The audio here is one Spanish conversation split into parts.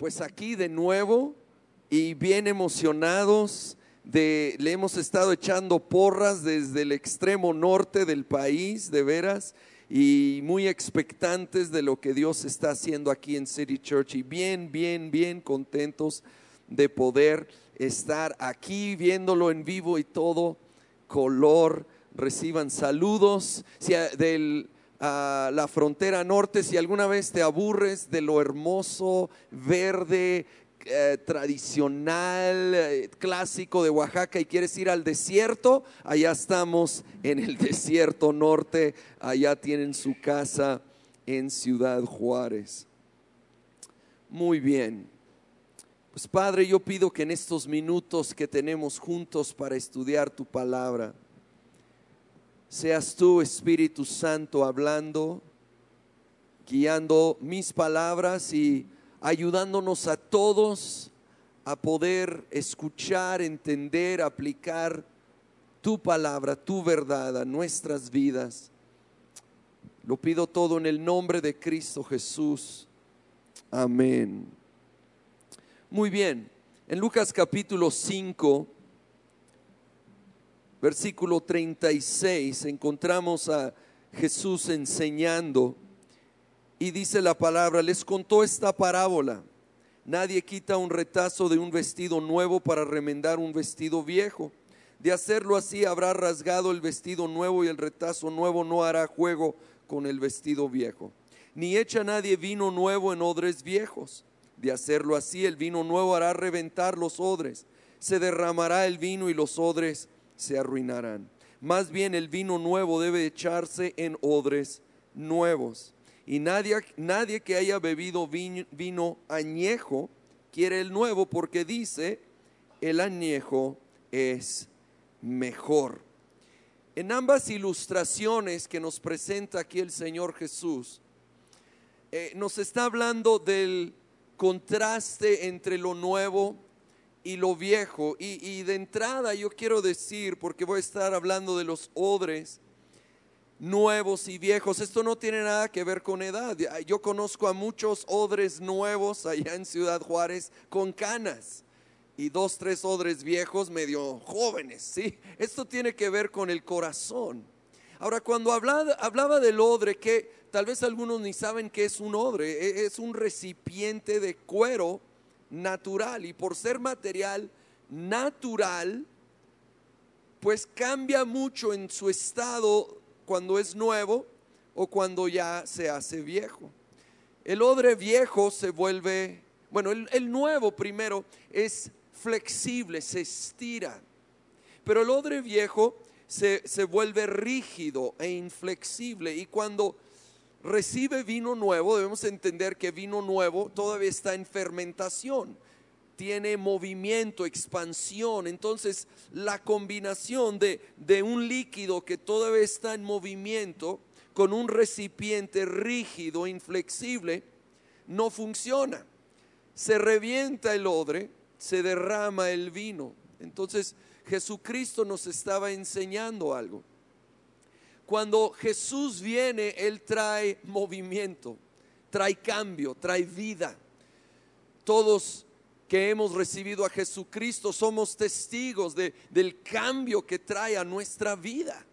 pues aquí de nuevo y bien emocionados. De, le hemos estado echando porras desde el extremo norte del país, de veras, y muy expectantes de lo que Dios está haciendo aquí en City Church y bien, bien, bien contentos de poder estar aquí viéndolo en vivo y todo color. Reciban saludos del a la frontera norte, si alguna vez te aburres de lo hermoso, verde, eh, tradicional, eh, clásico de Oaxaca y quieres ir al desierto, allá estamos en el desierto norte, allá tienen su casa en Ciudad Juárez. Muy bien. Pues Padre, yo pido que en estos minutos que tenemos juntos para estudiar tu palabra, seas tú, Espíritu Santo, hablando, guiando mis palabras y ayudándonos a todos a poder escuchar, entender, aplicar tu palabra, tu verdad a nuestras vidas. Lo pido todo en el nombre de Cristo Jesús. Amén. Muy bien, en Lucas capítulo 5 versículo 36, encontramos a Jesús enseñando y dice la palabra, les contó esta parábola. Nadie quita un retazo de un vestido nuevo para remendar un vestido viejo. De hacerlo así habrá rasgado el vestido nuevo y el retazo nuevo no hará juego con el vestido viejo. Ni echa nadie vino nuevo en odres viejos. De hacerlo así el vino nuevo hará reventar los odres. Se derramará el vino y los odres se arruinarán. Más bien el vino nuevo debe echarse en odres nuevos. Y nadie, nadie que haya bebido vino, añejo quiere el nuevo porque dice, el añejo es mejor. En ambas ilustraciones que nos presenta aquí el Señor Jesús, eh, nos está hablando del contraste entre lo nuevo y lo viejo. Y, de entrada yo quiero decir, porque voy a estar hablando de los odres nuevos y viejos, esto no tiene nada que ver con edad. Yo conozco a muchos odres nuevos allá en Ciudad Juárez con canas y dos, tres odres viejos medio jóvenes, ¿sí? Esto tiene que ver con el corazón. Ahora, cuando hablaba, hablaba del odre, que tal vez algunos ni saben qué es un odre, e, es un recipiente de cuero natural y por ser material natural, pues cambia mucho en su estado cuando es nuevo o cuando ya se hace viejo. El odre viejo se vuelve, bueno, el, nuevo primero es flexible, se estira, pero el odre viejo se, se vuelve rígido e inflexible y cuando recibe vino nuevo, debemos entender que vino nuevo todavía está en fermentación, tiene movimiento, expansión. Entonces, la combinación de, de un líquido que todavía está en movimiento con un recipiente rígido, inflexible, no funciona. Se revienta el odre, se derrama el vino. Entonces, Jesucristo nos estaba enseñando algo. Cuando Jesús viene, Él trae movimiento, trae cambio, trae vida. Todos que hemos recibido a Jesucristo somos testigos de, del cambio que trae a nuestra vida.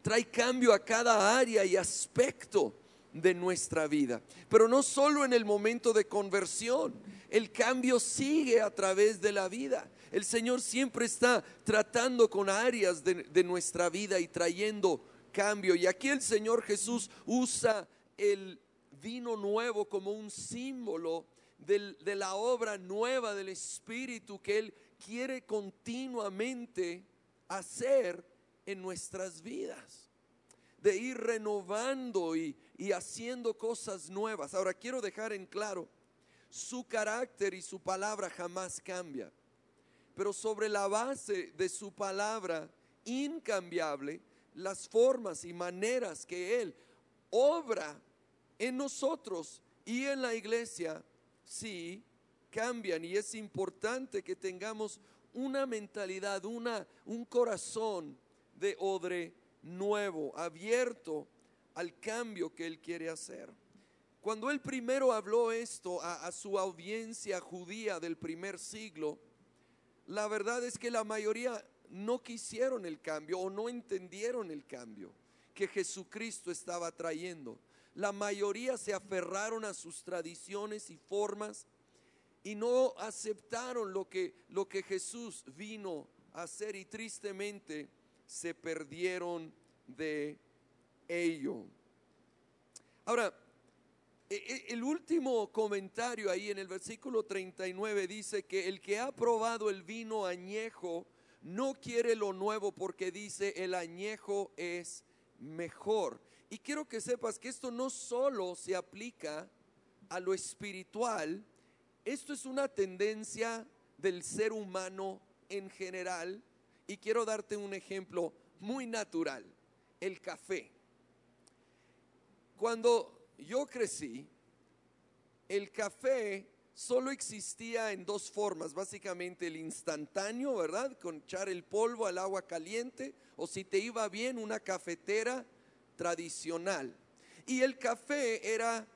Trae cambio a cada área y aspecto de nuestra vida. Pero no solo en el momento de conversión, el cambio sigue a través de la vida. El Señor siempre está tratando con áreas de, de nuestra vida y trayendo cambio. Y aquí el Señor Jesús usa el vino nuevo como un símbolo de la obra nueva del Espíritu que Él quiere continuamente hacer en nuestras vidas. De ir renovando y, y haciendo cosas nuevas. Ahora quiero dejar en claro, su carácter y su palabra jamás cambia. Pero sobre la base de su palabra incambiable, las formas y maneras que Él obra en nosotros y en la iglesia, sí cambian. Y es importante que tengamos una mentalidad, una, un corazón de odre nuevo, abierto al cambio que Él quiere hacer. Cuando él primero habló esto a, a su audiencia judía del primer siglo, la verdad es que la mayoría no quisieron el cambio o no entendieron el cambio que Jesucristo estaba trayendo. La mayoría se aferraron a sus tradiciones y formas y no aceptaron lo que, lo que Jesús vino a hacer y tristemente se perdieron de ello. Ahora, e, e, el último comentario ahí en el versículo 39 dice que el que ha probado el vino añejo no quiere lo nuevo porque dice el añejo es mejor. Y quiero que sepas que esto no solo se aplica a lo espiritual, esto es una tendencia del ser humano en general y quiero darte un ejemplo muy natural, el café. Cuando yo crecí, el café solo existía en dos formas, básicamente el instantáneo, ¿verdad? Con echar el polvo al agua caliente, o si te iba bien, una cafetera tradicional. Y el café era,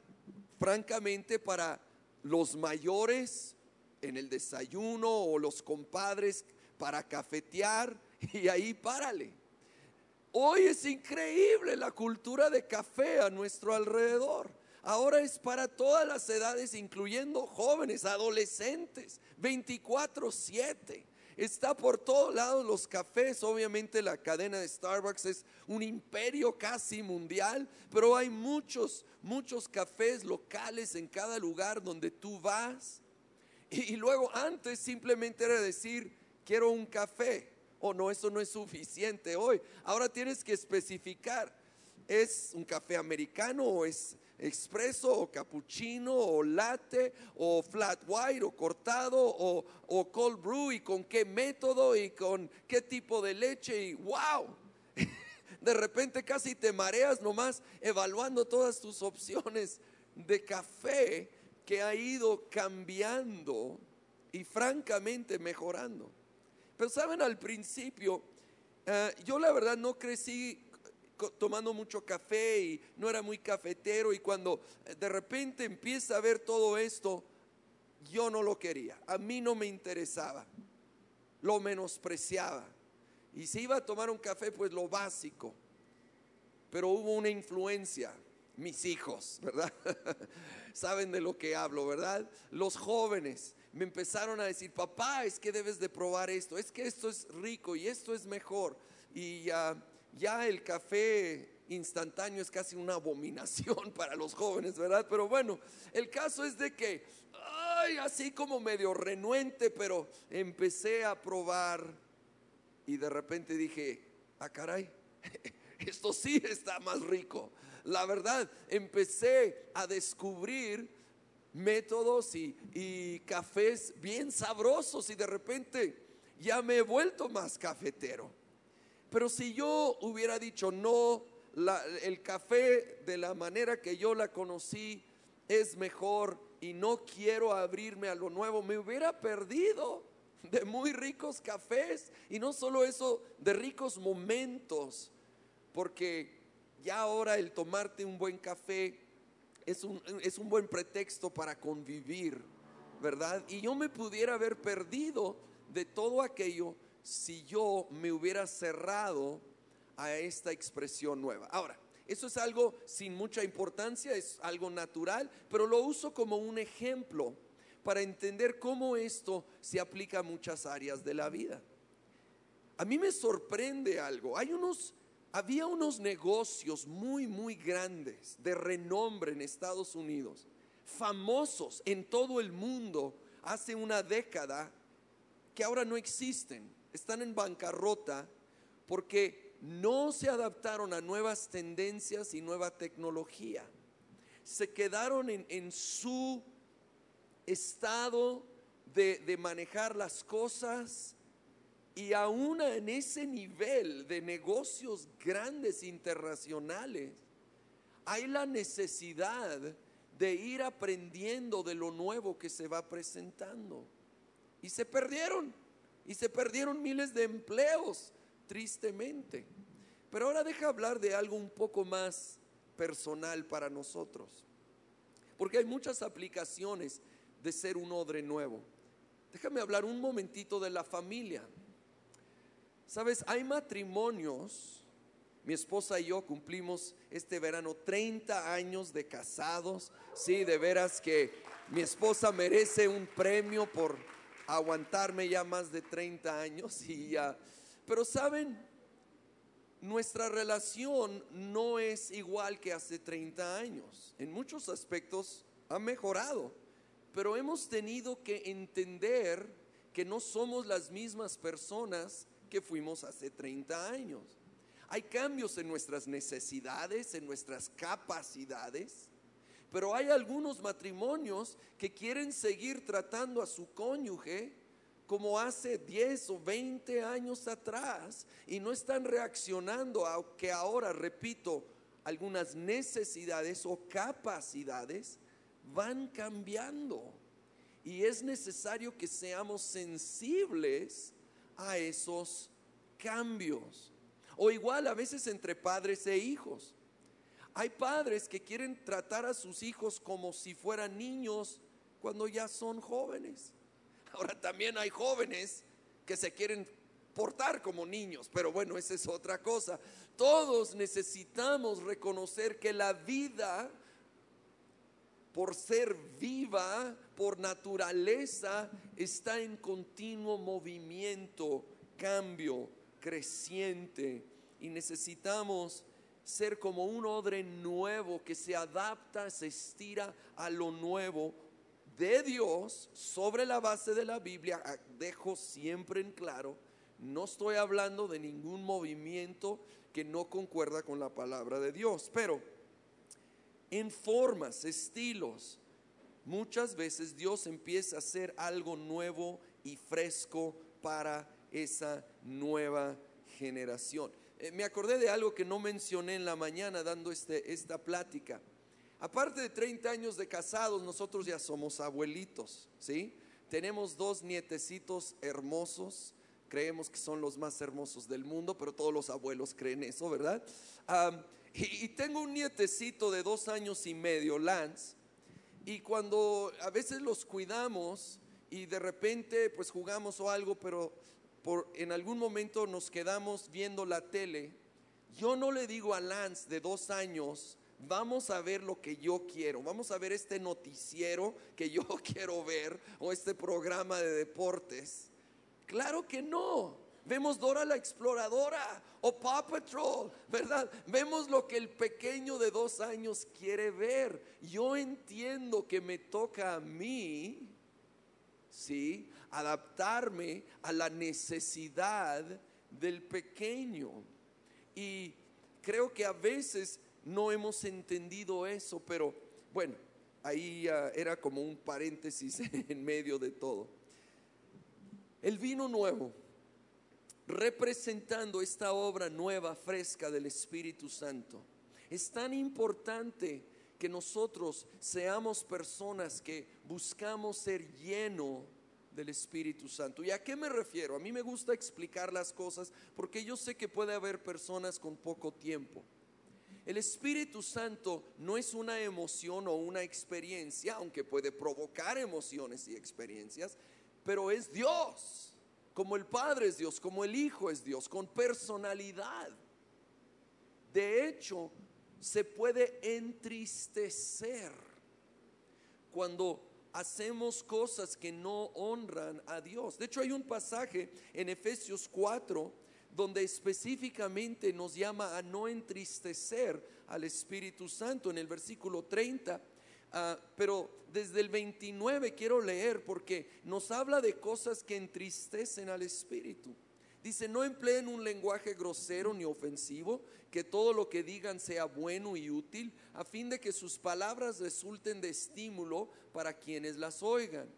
francamente, para los mayores en el desayuno o los compadres para cafetear y ahí párale. Hoy es increíble la cultura de café a nuestro alrededor. Ahora es para todas las edades, incluyendo jóvenes, adolescentes, 24/7. Está por todos lados los cafés. Obviamente la cadena de Starbucks es un imperio casi mundial, pero hay muchos, muchos cafés locales en cada lugar donde tú vas. Y, luego antes simplemente era decir, quiero un café. O no, eso no es suficiente hoy. Ahora tienes que especificar, ¿es un café americano o es expreso o cappuccino o latte o flat white o cortado o, cold brew y con qué método y con qué tipo de leche y wow. De repente casi te mareas nomás evaluando todas tus opciones de café que ha ido cambiando y francamente mejorando. Pero saben, al principio, eh, yo la verdad no crecí tomando mucho café y no era muy cafetero y cuando eh, de repente empieza a ver todo esto, yo no lo quería, a mí no me interesaba, lo menospreciaba. Y si iba a tomar un café, pues lo básico. Pero hubo una influencia, mis hijos, ¿verdad? Saben de lo que hablo, ¿verdad? Los jóvenes me empezaron a decir, papá, es que debes de probar esto, es que esto es rico y esto es mejor. Y ya ya el café instantáneo es casi una abominación para los jóvenes, ¿verdad? Pero bueno, el caso es de que, ay, así como medio renuente, pero empecé a probar y de repente dije, ah, caray, esto sí está más rico. La verdad, empecé a descubrir métodos y, y cafés bien sabrosos y de repente ya me he vuelto más cafetero. Pero si yo hubiera dicho, no, el café de la manera que yo la conocí es mejor y no quiero abrirme a lo nuevo, me hubiera perdido de muy ricos cafés y no solo eso, de ricos momentos, porque ya ahora el tomarte un buen café es un, es un buen pretexto para convivir, ¿verdad? Y yo me pudiera haber perdido de todo aquello si yo me hubiera cerrado a esta expresión nueva. Ahora, eso es algo sin mucha importancia, es algo natural, pero lo uso como un ejemplo para entender cómo esto se aplica a muchas áreas de la vida. A mí me sorprende algo. Hay unos, había unos negocios muy, muy grandes de renombre en Estados Unidos, famosos en todo el mundo hace una década, que ahora no existen están en bancarrota porque no se adaptaron a nuevas tendencias y nueva tecnología. Se quedaron en, su estado de, de manejar las cosas y aún en ese nivel de negocios grandes internacionales, hay la necesidad de ir aprendiendo de lo nuevo que se va presentando. Y se perdieron y se perdieron miles de empleos, tristemente. Pero ahora deja hablar de algo un poco más personal para nosotros. porque hay muchas aplicaciones de ser un odre nuevo. Déjame hablar un momentito de la familia. Sabes, hay matrimonios, mi esposa y yo cumplimos este verano 30 años de casados. Sí, de veras que mi esposa merece un premio por aguantarme ya más de 30 años y ya. Pero saben, nuestra relación no es igual que hace 30 años. En muchos aspectos ha mejorado, pero hemos tenido que entender que no somos las mismas personas que fuimos hace 30 años. Hay cambios en nuestras necesidades, en nuestras capacidades, pero hay algunos matrimonios que quieren seguir tratando a su cónyuge como hace 10 o 20 años atrás y no están reaccionando a que ahora, repito, algunas necesidades o capacidades van cambiando. Y es necesario que seamos sensibles a esos cambios. O igual a veces entre padres e hijos. Hay padres que quieren tratar a sus hijos como si fueran niños cuando ya son jóvenes. Ahora también hay jóvenes que se quieren portar como niños, pero bueno, esa es otra cosa. Todos necesitamos reconocer que la vida, por ser viva, por naturaleza, está en continuo movimiento, cambio, creciente, y necesitamos ser como un odre nuevo que se adapta, se estira a lo nuevo de Dios sobre la base de la Biblia. Ah, dejo siempre en claro, no estoy hablando de ningún movimiento que no concuerda con la palabra de Dios, pero en formas, estilos, muchas veces Dios empieza a hacer algo nuevo y fresco para esa nueva generación. Eh, me acordé de algo que no mencioné en la mañana dando este, esta plática. Aparte de 30 años de casados, nosotros ya somos abuelitos, ¿sí? Tenemos dos nietecitos hermosos, creemos que son los más hermosos del mundo, pero todos los abuelos creen eso, ¿verdad? y, y, tengo un nietecito de dos años y medio, Lance, y cuando a veces los cuidamos y de repente pues jugamos o algo, pero en algún momento nos quedamos viendo la tele, yo no le digo a Lance de dos años, vamos a ver lo que yo quiero, vamos a ver este noticiero que yo quiero ver o este programa de deportes. Claro que no. Vemos Dora la exploradora o Paw Patrol, ¿verdad? Vemos lo que el pequeño de dos años quiere ver. Yo entiendo que me toca a mí ¿sí? Adaptarme a la necesidad del pequeño. Y creo que a veces no hemos entendido eso, pero bueno, ahí era como un paréntesis en medio de todo. El vino nuevo, representando esta obra nueva, fresca del Espíritu Santo, es tan importante que nosotros seamos personas que buscamos ser lleno del Espíritu Santo. ¿Y a qué me refiero? A mí me gusta explicar las cosas porque yo sé que puede haber personas con poco tiempo. El Espíritu Santo no es una emoción o una experiencia, aunque puede provocar emociones y experiencias, pero es Dios, como el Padre es Dios, como el Hijo es Dios, con personalidad. De hecho, se puede entristecer cuando hacemos cosas que no honran a Dios. De hecho, hay un pasaje en Efesios 4 donde específicamente nos llama a no entristecer al Espíritu Santo en el versículo 30. Ah, pero desde el 29 quiero leer porque nos habla de cosas que entristecen al Espíritu. Dice, no empleen un lenguaje grosero ni ofensivo, que todo lo que digan sea bueno y útil, a fin de que sus palabras resulten de estímulo para quienes las oigan.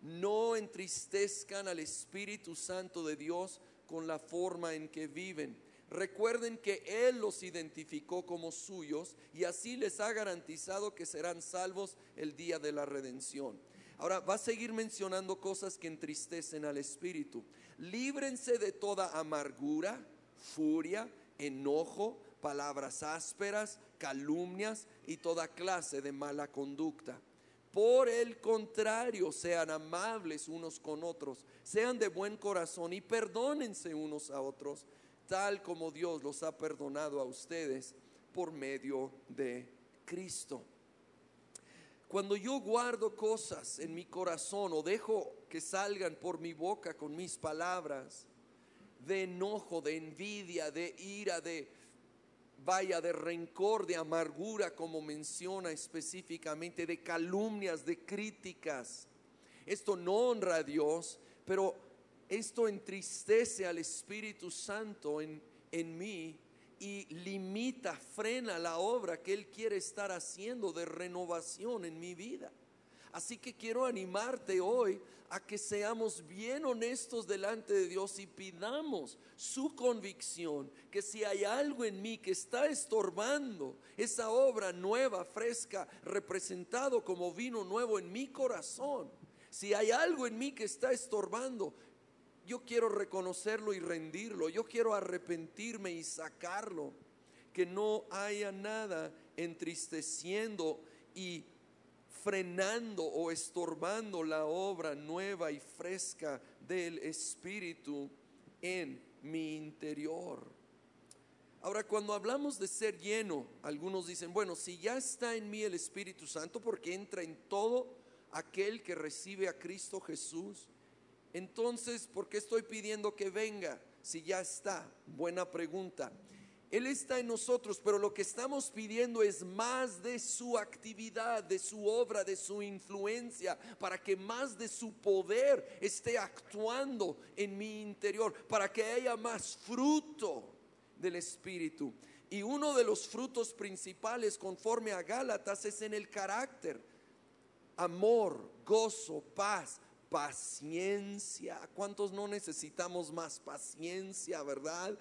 No entristezcan al Espíritu Santo de Dios con la forma en que viven. Recuerden que Él los identificó como suyos y así les ha garantizado que serán salvos el día de la redención. Ahora va a seguir mencionando cosas que entristecen al espíritu. Líbrense de toda amargura, furia, enojo, palabras ásperas, calumnias y toda clase de mala conducta. Por el contrario, sean amables unos con otros, sean de buen corazón y perdónense unos a otros, tal como Dios los ha perdonado a ustedes por medio de Cristo. Cuando yo guardo cosas en mi corazón o dejo que salgan por mi boca con mis palabras, de enojo, de envidia, de ira, de vaya, de rencor, de amargura, como menciona específicamente, de calumnias, de críticas. Esto no honra a Dios, pero esto entristece al Espíritu Santo en, en mí y limita, frena la obra que Él quiere estar haciendo de renovación en mi vida. Así que quiero animarte hoy a que seamos bien honestos delante de Dios y pidamos su convicción, que si hay algo en mí que está estorbando esa obra nueva, fresca, representado como vino nuevo en mi corazón, si hay algo en mí que está estorbando, yo quiero reconocerlo y rendirlo, yo quiero arrepentirme y sacarlo, que no haya nada entristeciendo y frenando o estorbando la obra nueva y fresca del Espíritu en mi interior. Ahora, cuando hablamos de ser lleno, algunos dicen, bueno, si ya está en mí el Espíritu Santo, porque entra en todo aquel que recibe a Cristo Jesús, entonces, ¿por qué estoy pidiendo que venga si ya está? Buena pregunta. Él está en nosotros, pero lo que estamos pidiendo es más de su actividad, de su obra, de su influencia, para que más de su poder esté actuando en mi interior, para que haya más fruto del Espíritu. Y uno de los frutos principales conforme a Gálatas es en el carácter. Amor, gozo, paz, paciencia. ¿Cuántos no necesitamos más paciencia, verdad?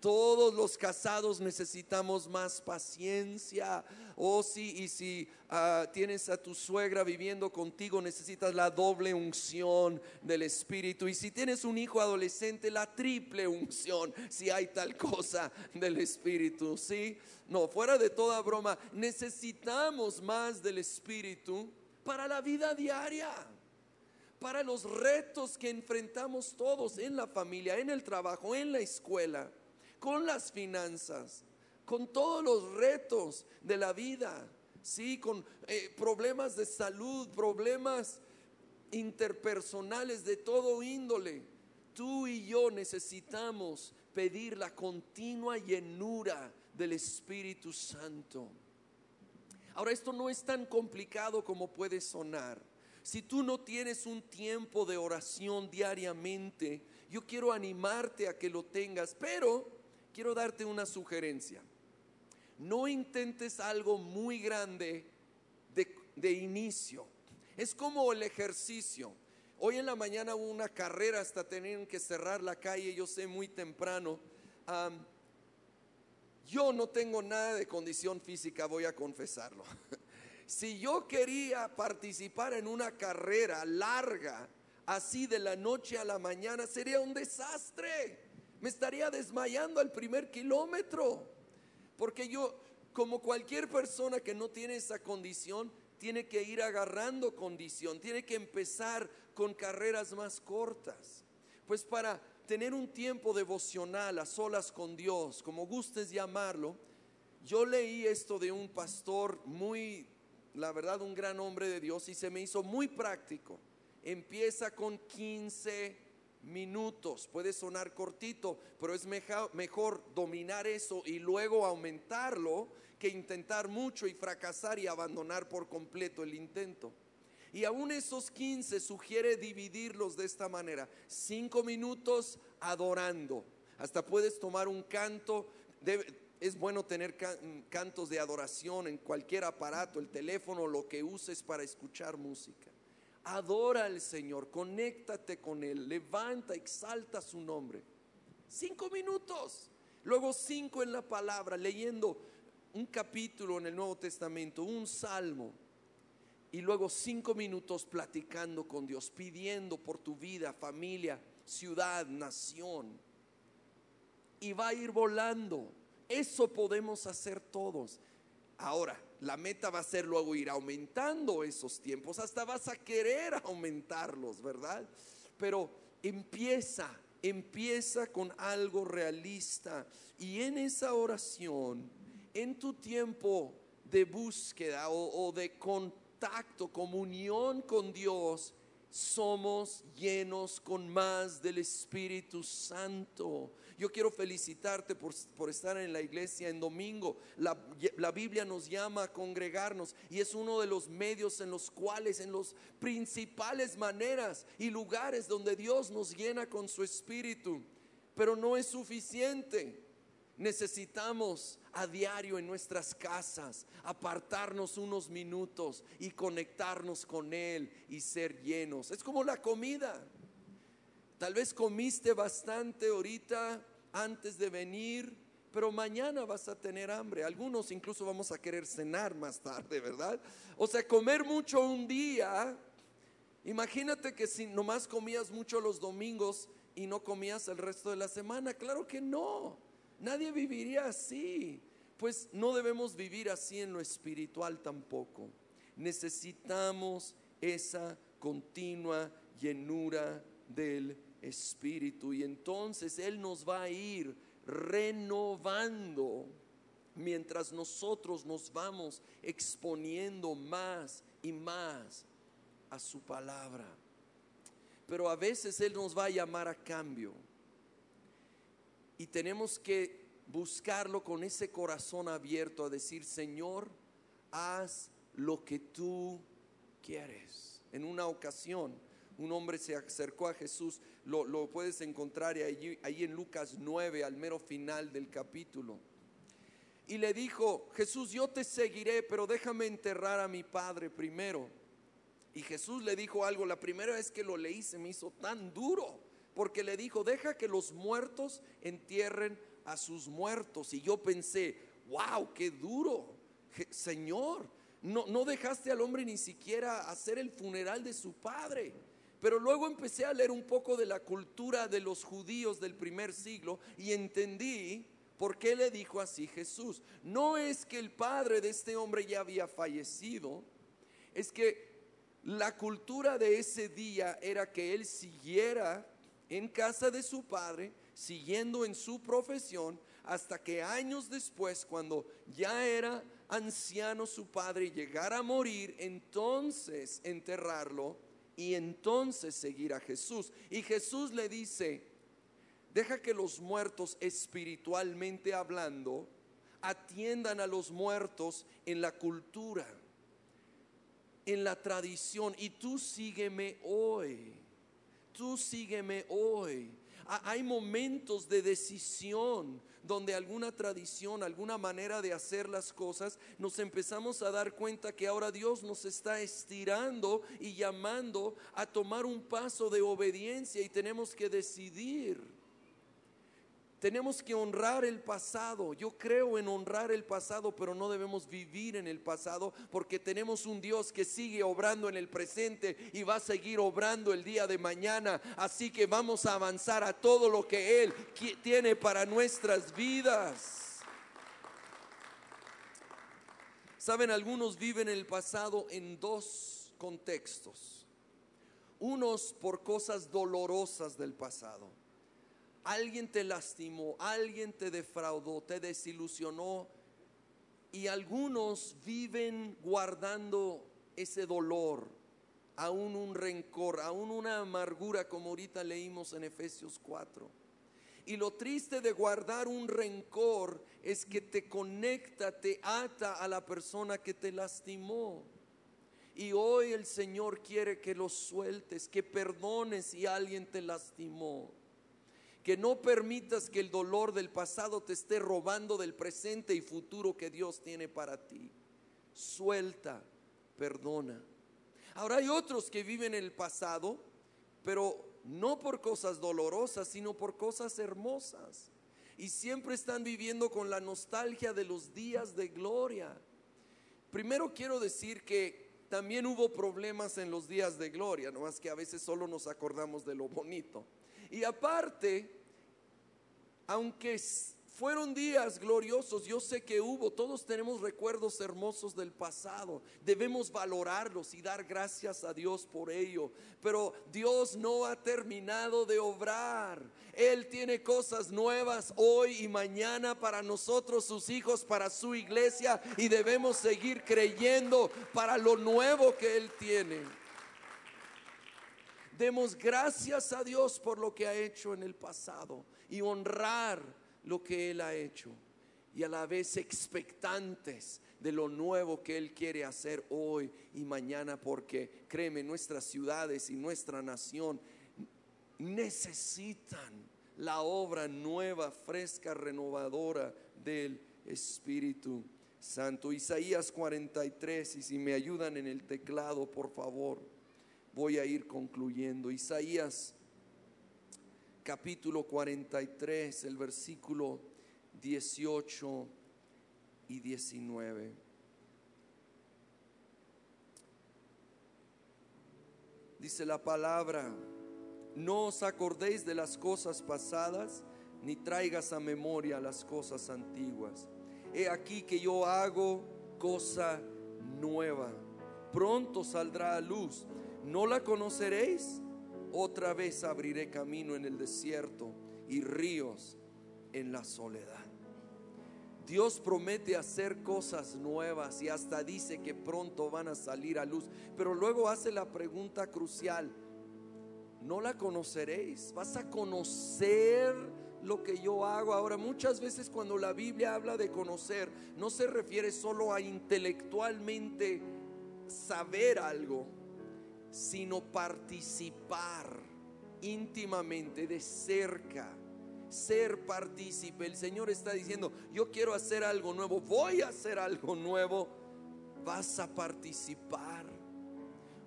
Todos los casados necesitamos más paciencia. O oh, si, y si ah, tienes a tu suegra viviendo contigo, necesitas la doble unción del Espíritu. Y si tienes un hijo adolescente, la triple unción, si hay tal cosa del Espíritu. ¿Sí? No, fuera de toda broma, necesitamos más del Espíritu para la vida diaria para los retos que enfrentamos todos en la familia, en el trabajo, en la escuela, con las finanzas, con todos los retos de la vida, sí, con eh, problemas de salud, problemas interpersonales de todo índole. Tú y yo necesitamos pedir la continua llenura del Espíritu Santo. Ahora, esto no es tan complicado como puede sonar. Si tú no tienes un tiempo de oración diariamente, yo quiero animarte a que lo tengas, pero quiero darte una sugerencia. No intentes algo muy grande de, inicio. Es como el ejercicio. Hoy en la mañana hubo una carrera hasta tener que cerrar la calle, yo sé muy temprano. yo no tengo nada de condición física, voy a confesarlo. Si yo quería participar en una carrera larga, así de la noche a la mañana, sería un desastre. Me estaría desmayando al primer kilómetro. Porque yo, como cualquier persona que no tiene esa condición, tiene que ir agarrando condición, tiene que empezar con carreras más cortas. Pues para tener un tiempo devocional a solas con Dios, como gustes llamarlo, yo leí esto de un pastor muy la verdad, un gran hombre de Dios y se me hizo muy práctico. Empieza con 15 minutos, puede sonar cortito, pero es mejor, dominar eso y luego aumentarlo que intentar mucho y fracasar y abandonar por completo el intento. Y aún esos 15 sugiere dividirlos de esta manera. 5 minutos adorando. Hasta puedes tomar un canto. De, es bueno tener cantos de adoración en cualquier aparato, el teléfono, lo que uses para escuchar música. Adora al Señor, conéctate con Él, levanta, exalta su nombre. Cinco minutos, luego cinco en la palabra, leyendo un capítulo en el Nuevo Testamento, un salmo, y luego cinco minutos platicando con Dios, pidiendo por tu vida, familia, ciudad, nación. Y va a ir volando eso podemos hacer todos. Ahora, la meta va a ser luego ir aumentando esos tiempos, hasta vas a querer aumentarlos, ¿verdad? Pero empieza, empieza con algo realista y en esa oración, en tu tiempo de búsqueda o, o de contacto, comunión con Dios, somos llenos con más del Espíritu Santo. Yo quiero felicitarte por, por estar en la iglesia en domingo. La, la, Biblia nos llama a congregarnos y es uno de los medios en los cuales, en los principales maneras y lugares donde Dios nos llena con su Espíritu. Pero no es suficiente. Necesitamos a diario en nuestras casas apartarnos unos minutos y conectarnos con Él y ser llenos. Es como la comida. Tal vez comiste bastante ahorita antes de venir, pero mañana vas a tener hambre. Algunos incluso vamos a querer cenar más tarde, ¿verdad? O sea, comer mucho un día. Imagínate que si nomás comías mucho los domingos y no comías el resto de la semana, claro que no. Nadie viviría así. Pues no debemos vivir así en lo espiritual tampoco. Necesitamos esa continua llenura del Espíritu y entonces Él nos va a ir renovando mientras nosotros nos vamos exponiendo más y más a su palabra. Pero a veces Él nos va a llamar a cambio y tenemos que buscarlo con ese corazón abierto a decir, Señor, haz lo que tú quieres. En una ocasión, un hombre se acercó a Jesús, lo, puedes encontrar ahí, ahí en Lucas 9, al mero final del capítulo. Y le dijo, Jesús, yo te seguiré, pero déjame enterrar a mi padre primero. Y Jesús le dijo algo, la primera vez que lo leí se me hizo tan duro porque le dijo, deja que los muertos entierren a sus muertos. Y yo pensé, wow, qué duro, Señor, no, no dejaste al hombre ni siquiera hacer el funeral de su padre. Pero luego empecé a leer un poco de la cultura de los judíos del primer siglo y entendí por qué le dijo así Jesús. No es que el padre de este hombre ya había fallecido, es que la cultura de ese día era que él siguiera en casa de su padre, siguiendo en su profesión, hasta que años después, cuando ya era anciano su padre y llegara a morir, entonces enterrarlo y entonces seguir a Jesús. Y Jesús le dice, deja que los muertos espiritualmente hablando atiendan a los muertos en la cultura, en la tradición, y tú sígueme hoy tú sígueme hoy. Hay momentos de decisión donde alguna tradición, alguna manera de hacer las cosas, nos empezamos a dar cuenta que ahora Dios nos está estirando y llamando a tomar un paso de obediencia y tenemos que decidir. Tenemos que honrar el pasado. Yo creo en honrar el pasado, pero no debemos vivir en el pasado porque tenemos un Dios que sigue obrando en el presente y va a seguir obrando el día de mañana. Así que vamos a avanzar a todo lo que Él tiene para nuestras vidas. Saben, algunos viven el pasado en dos contextos. Unos por cosas dolorosas del pasado alguien te lastimó, alguien te defraudó, te desilusionó y algunos viven guardando ese dolor, aún un rencor, aún una amargura como ahorita leímos en Efesios 4. Y lo triste de guardar un rencor es que te conecta, te ata a la persona que te lastimó. Y hoy el Señor quiere que lo sueltes, que perdones si alguien te lastimó que no permitas que el dolor del pasado te esté robando del presente y futuro que Dios tiene para ti. Suelta, perdona. Ahora hay otros que viven el pasado, pero no por cosas dolorosas, sino por cosas hermosas. Y siempre están viviendo con la nostalgia de los días de gloria. Primero quiero decir que también hubo problemas en los días de gloria, no más que a veces solo nos acordamos de lo bonito. Y aparte, aunque Fueron días gloriosos, yo sé que hubo, todos tenemos recuerdos hermosos del pasado, debemos valorarlos y dar gracias a Dios por ello, pero Dios no ha terminado de obrar, Él tiene cosas nuevas hoy y mañana para nosotros, sus hijos, para su iglesia y debemos seguir creyendo para lo nuevo que Él tiene. Demos gracias a Dios por lo que ha hecho en el pasado y honrar lo que Él ha hecho y a la vez expectantes de lo nuevo que Él quiere hacer hoy y mañana, porque créeme, nuestras ciudades y nuestra nación necesitan la obra nueva, fresca, renovadora del Espíritu Santo. Isaías 43, y si me ayudan en el teclado, por favor, voy a ir concluyendo. Isaías capítulo 43, el versículo 18 y 19. Dice la palabra, no os acordéis de las cosas pasadas, ni traigas a memoria las cosas antiguas. He aquí que yo hago cosa nueva. Pronto saldrá a luz. ¿No la conoceréis? Otra vez abriré camino en el desierto y ríos en la soledad. Dios promete hacer cosas nuevas y hasta dice que pronto van a salir a luz. Pero luego hace la pregunta crucial, ¿no la conoceréis? ¿Vas a conocer lo que yo hago? Ahora, muchas veces cuando la Biblia habla de conocer, no se refiere solo a intelectualmente saber algo, sino participar íntimamente, de cerca, ser partícipe. El Señor está diciendo, yo quiero hacer algo nuevo, voy a hacer algo nuevo, vas a participar.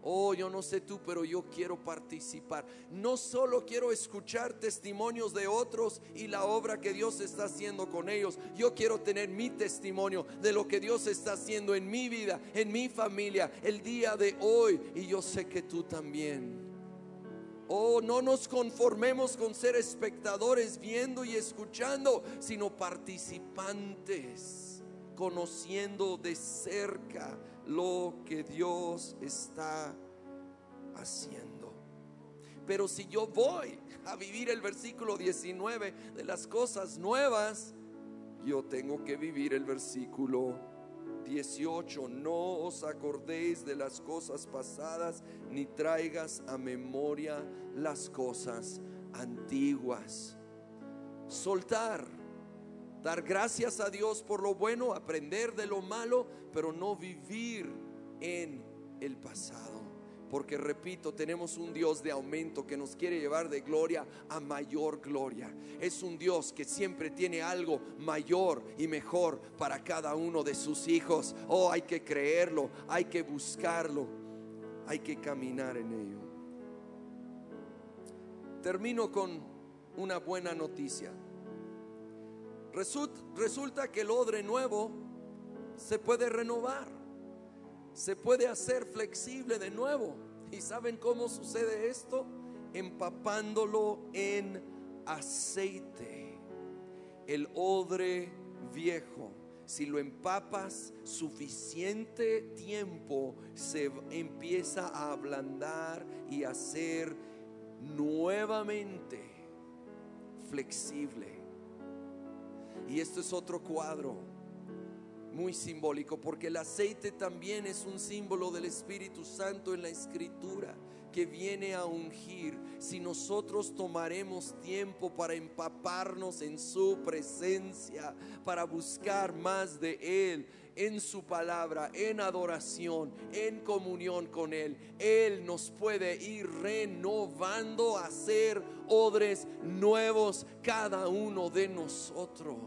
Oh, yo no sé tú, pero yo quiero participar. No solo quiero escuchar testimonios de otros y la obra que Dios está haciendo con ellos. Yo quiero tener mi testimonio de lo que Dios está haciendo en mi vida, en mi familia, el día de hoy. Y yo sé que tú también. Oh, no nos conformemos con ser espectadores viendo y escuchando, sino participantes conociendo de cerca lo que Dios está haciendo. Pero si yo voy a vivir el versículo 19 de las cosas nuevas, yo tengo que vivir el versículo 18. No os acordéis de las cosas pasadas, ni traigas a memoria las cosas antiguas. Soltar dar gracias a Dios por lo bueno, aprender de lo malo, pero no vivir en el pasado. Porque repito, tenemos un Dios de aumento que nos quiere llevar de gloria a mayor gloria. Es un Dios que siempre tiene algo mayor y mejor para cada uno de sus hijos. Oh, hay que creerlo, hay que buscarlo, hay que caminar en ello. Termino con una buena noticia. Resulta que el odre nuevo se puede renovar, se puede hacer flexible de nuevo. ¿Y saben cómo sucede esto? Empapándolo en aceite. El odre viejo, si lo empapas suficiente tiempo, se empieza a ablandar y a ser nuevamente flexible. Y esto es otro cuadro muy simbólico, porque el aceite también es un símbolo del Espíritu Santo en la Escritura que viene a ungir. Si nosotros tomaremos tiempo para empaparnos en su presencia, para buscar más de Él, en su palabra, en adoración, en comunión con Él, Él nos puede ir renovando a ser odres nuevos cada uno de nosotros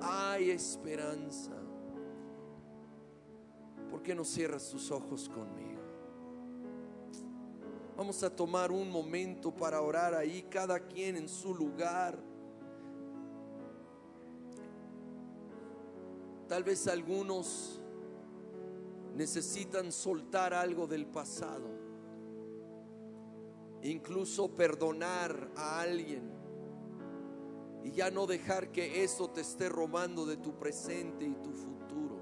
hay esperanza. ¿Por qué no cierras tus ojos conmigo? Vamos a tomar un momento para orar ahí, cada quien en su lugar. Tal vez algunos necesitan soltar algo del pasado, incluso perdonar a alguien y ya no dejar que eso te esté robando de tu presente y tu futuro.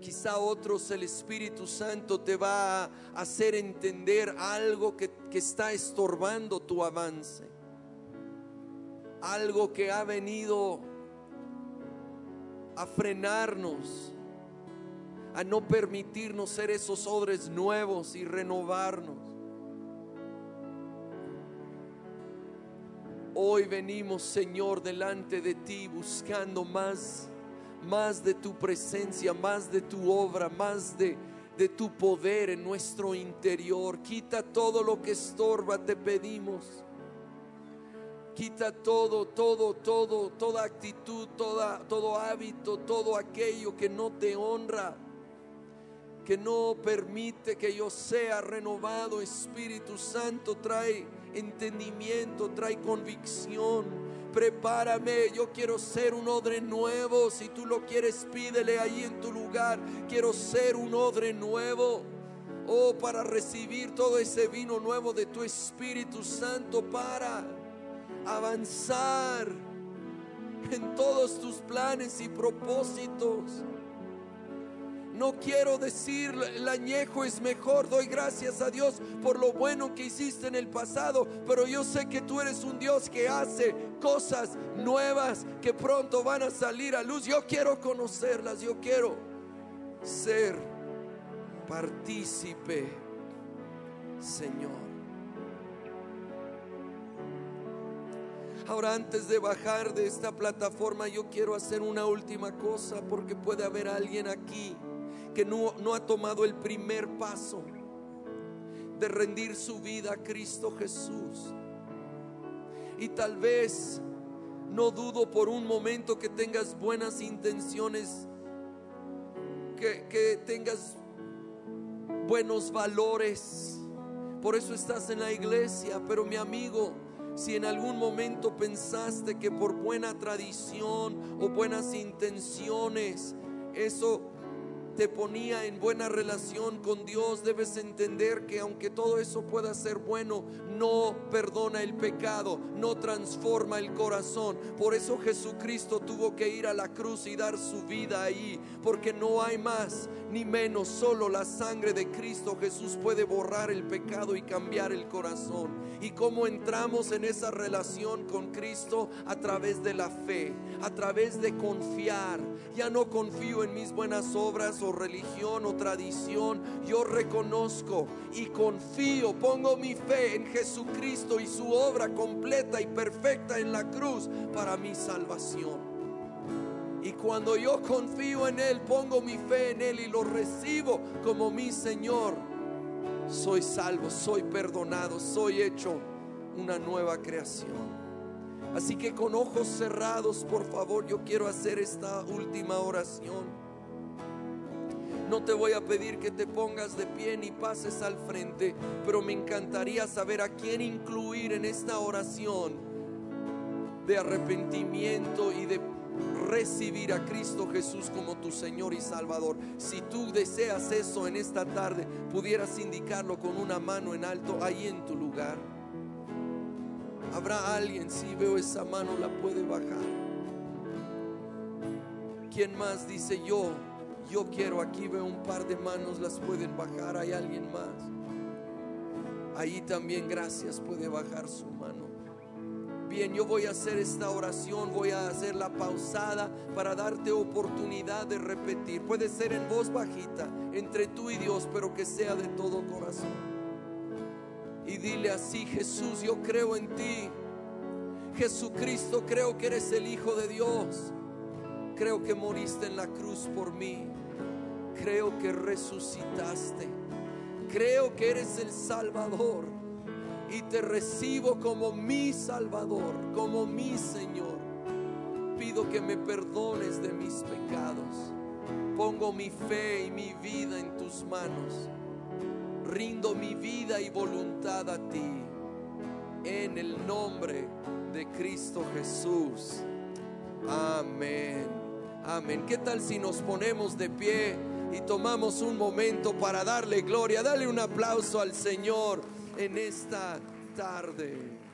Quizá otros el Espíritu Santo te va a hacer entender algo que, que está estorbando tu avance. Algo que ha venido a frenarnos, a no permitirnos ser esos odres nuevos y renovarnos. Hoy venimos, Señor, delante de ti buscando más, más de tu presencia, más de tu obra, más de, de tu poder en nuestro interior. Quita todo lo que estorba, te pedimos. Quita todo, todo, todo, toda actitud, toda, todo hábito, todo aquello que no te honra, que no permite que yo sea renovado. Espíritu Santo, trae entendimiento, trae convicción. Prepárame, yo quiero ser un odre nuevo. Si tú lo quieres, pídele ahí en tu lugar. Quiero ser un odre nuevo. Oh, para recibir todo ese vino nuevo de tu Espíritu Santo, para avanzar en todos tus planes y propósitos. No quiero decir el añejo es mejor, doy gracias a Dios por lo bueno que hiciste en el pasado, pero yo sé que tú eres un Dios que hace cosas nuevas que pronto van a salir a luz. Yo quiero conocerlas, yo quiero ser partícipe, Señor. Ahora antes de bajar de esta plataforma yo quiero hacer una última cosa porque puede haber alguien aquí que no, no ha tomado el primer paso de rendir su vida a Cristo Jesús. Y tal vez no dudo por un momento que tengas buenas intenciones, que, que tengas buenos valores. Por eso estás en la iglesia, pero mi amigo, si en algún momento pensaste que por buena tradición o buenas intenciones, eso te ponía en buena relación con Dios, debes entender que aunque todo eso pueda ser bueno, no perdona el pecado, no transforma el corazón. Por eso Jesucristo tuvo que ir a la cruz y dar su vida ahí, porque no hay más ni menos, solo la sangre de Cristo Jesús puede borrar el pecado y cambiar el corazón. Y cómo entramos en esa relación con Cristo a través de la fe, a través de confiar. Ya no confío en mis buenas obras religión o tradición, yo reconozco y confío, pongo mi fe en Jesucristo y su obra completa y perfecta en la cruz para mi salvación. Y cuando yo confío en Él, pongo mi fe en Él y lo recibo como mi Señor, soy salvo, soy perdonado, soy hecho una nueva creación. Así que con ojos cerrados, por favor, yo quiero hacer esta última oración. No te voy a pedir que te pongas de pie ni pases al frente, pero me encantaría saber a quién incluir en esta oración de arrepentimiento y de recibir a Cristo Jesús como tu Señor y Salvador. Si tú deseas eso en esta tarde, pudieras indicarlo con una mano en alto ahí en tu lugar. Habrá alguien, si veo esa mano, la puede bajar. ¿Quién más dice yo? Yo quiero, aquí veo un par de manos, las pueden bajar, hay alguien más. Ahí también, gracias, puede bajar su mano. Bien, yo voy a hacer esta oración, voy a hacer la pausada para darte oportunidad de repetir. Puede ser en voz bajita, entre tú y Dios, pero que sea de todo corazón. Y dile así, Jesús, yo creo en ti. Jesucristo, creo que eres el Hijo de Dios. Creo que moriste en la cruz por mí. Creo que resucitaste. Creo que eres el Salvador. Y te recibo como mi Salvador, como mi Señor. Pido que me perdones de mis pecados. Pongo mi fe y mi vida en tus manos. Rindo mi vida y voluntad a ti. En el nombre de Cristo Jesús. Amén. Amén. ¿Qué tal si nos ponemos de pie y tomamos un momento para darle gloria? Dale un aplauso al Señor en esta tarde.